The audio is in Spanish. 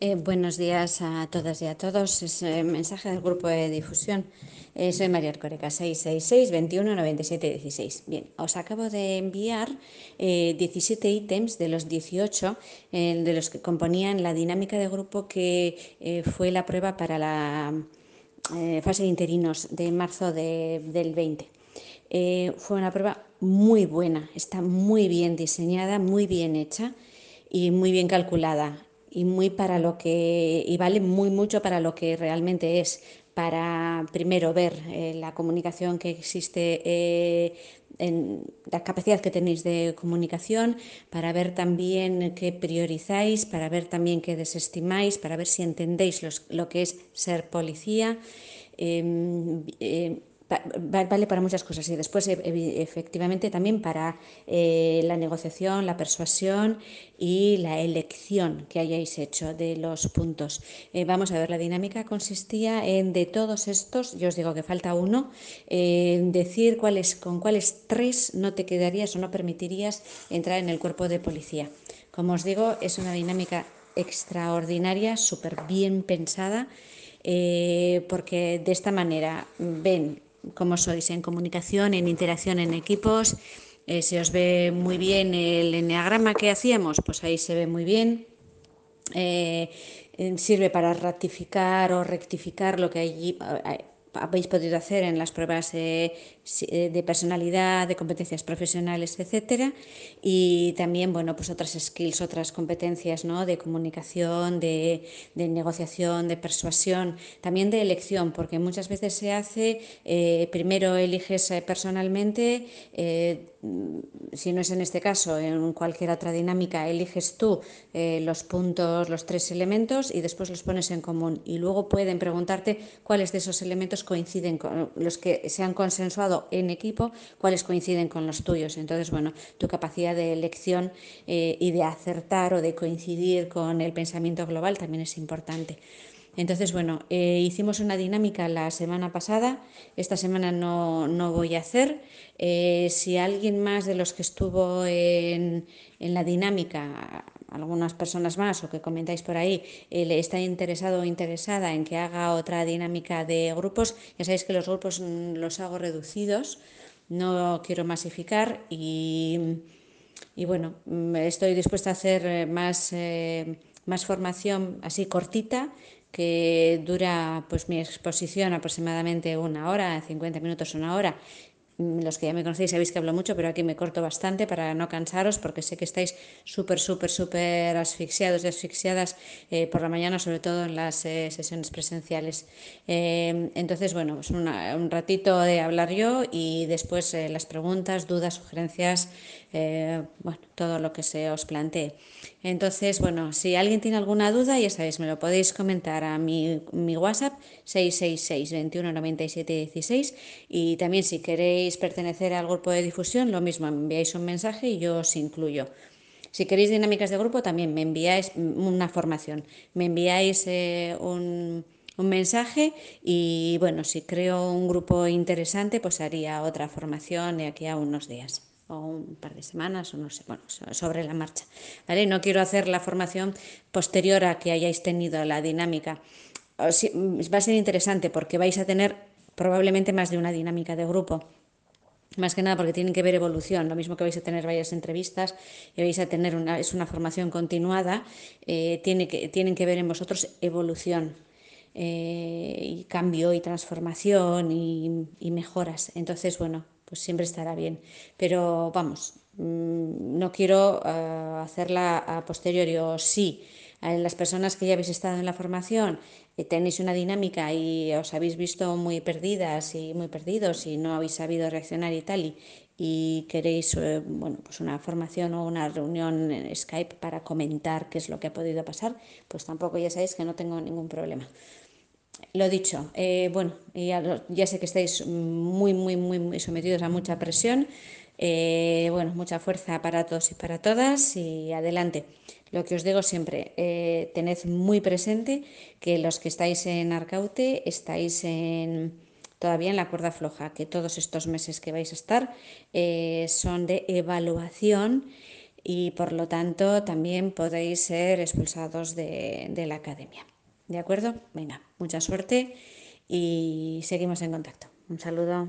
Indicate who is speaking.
Speaker 1: Eh, buenos días a todas y a todos. Es el mensaje del grupo de difusión. Eh, soy María Arcoreca, 666 21 97 16. Bien, os acabo de enviar eh, 17 ítems de los 18 eh, de los que componían la dinámica de grupo que eh, fue la prueba para la eh, fase de interinos de marzo de, del 20. fue una prueba muy buena, está muy bien diseñada, muy bien hecha y muy bien calculada y muy para lo que y vale muy mucho para lo que realmente es para primero ver eh, la comunicación que existe eh, en la capacidad que tenéis de comunicación, para ver también qué priorizáis, para ver también qué desestimáis, para ver si entendéis los, lo que es ser policía. Eh, vale para muchas cosas y después e, efectivamente también para eh, la negociación, la persuasión y la elección que hayáis hecho de los puntos. Eh, vamos a ver, la dinámica consistía en de todos estos, yo os digo que falta uno, eh, decir cuáles, con cuáles tres no te quedarías o no permitirías entrar en el cuerpo de policía. Como os digo, es una dinámica extraordinaria, súper bien pensada. Eh, porque de esta manera ven cómo sois en comunicación, en interacción en equipos. Eh, se os ve muy bien el enneagrama que hacíamos, pues ahí se ve muy bien. Eh, sirve para ratificar o rectificar lo que allí eh, habéis podido hacer en las pruebas eh, de personalidad, de competencias profesionales, etcétera, y también bueno, pues otras skills, otras competencias ¿no? de comunicación, de, de, negociación, de persuasión, también de elección, porque muchas veces se hace, eh, primero eliges eh, personalmente, si no es en este caso, en cualquier otra dinámica, eliges tú eh, los puntos, los tres elementos y después los pones en común. Y luego pueden preguntarte cuáles de esos elementos coinciden con los que se han consensuado en equipo, cuáles coinciden con los tuyos. Entonces, bueno, tu capacidad de elección eh, y de acertar o de coincidir con el pensamiento global también es importante. Entonces, bueno, eh, hicimos una dinámica la semana pasada, esta semana no, no voy a hacer. Eh, si alguien más de los que estuvo en, en, la dinámica, algunas personas más o que comentáis por ahí, eh, le está interesado o interesada en que haga otra dinámica de grupos, ya sabéis que los grupos mm, los hago reducidos, no quiero masificar y, y bueno, mm, estoy dispuesta a hacer más, más formación así cortita que dura pues mi exposición aproximadamente una hora, 50 minutos, una hora. Mm, los que ya me conocéis sabéis que hablo mucho, pero aquí me corto bastante para no cansaros, porque sé que estáis súper, súper, súper asfixiados y asfixiadas eh, por la mañana, sobre todo en las eh, sesiones presenciales. Eh, entonces, bueno, pues una, un ratito de hablar yo y después las preguntas, dudas, sugerencias, bueno, todo lo que se os plantee. Entonces, bueno, si alguien tiene alguna duda, ya sabéis, me lo podéis comentar a mi, mi WhatsApp 666 21 97 16 y también si queréis pertenecer al grupo de difusión, lo mismo, enviáis un mensaje y yo os incluyo. Si queréis dinámicas de grupo, también me enviáis una formación, me enviáis eh, un, un mensaje y bueno, si creo un grupo interesante, pues haría otra formación de aquí a unos días o un par de semanas o no sé, bueno, sobre la marcha. ¿vale? No quiero hacer la formación posterior a que hayáis tenido la dinámica. Va a ser interesante porque vais a tener probablemente más de una dinámica de grupo. Más que nada porque tienen que ver evolución, lo mismo que vais a tener varias entrevistas y vais a tener una, es una formación continuada, eh, tiene que, tienen que ver en vosotros evolución, eh, y cambio y transformación y, y, mejoras. Entonces, bueno, pues siempre estará bien. Pero vamos, mmm, no quiero uh, hacerla a posteriori o sí. A las personas que ya habéis estado en la formación eh, tenéis una dinámica y os habéis visto muy perdidas y muy perdidos y no habéis sabido reaccionar y tal y, queréis eh, bueno, pues una formación o una reunión en Skype para comentar qué es lo que ha podido pasar, pues tampoco ya sabéis que no tengo ningún problema. Lo dicho, eh, bueno, ya, sé que estáis muy, muy, muy, muy sometidos a mucha presión. Eh, bueno, mucha fuerza para todos y para todas y adelante. Lo que os digo siempre, eh, tened muy presente que los que estáis en Arcaute estáis en, todavía en la cuerda floja, que todos estos meses que vais a estar son de evaluación y por lo tanto también podéis ser expulsados de la academia. ¿De acuerdo? Venga, mucha suerte y seguimos en contacto. Un saludo.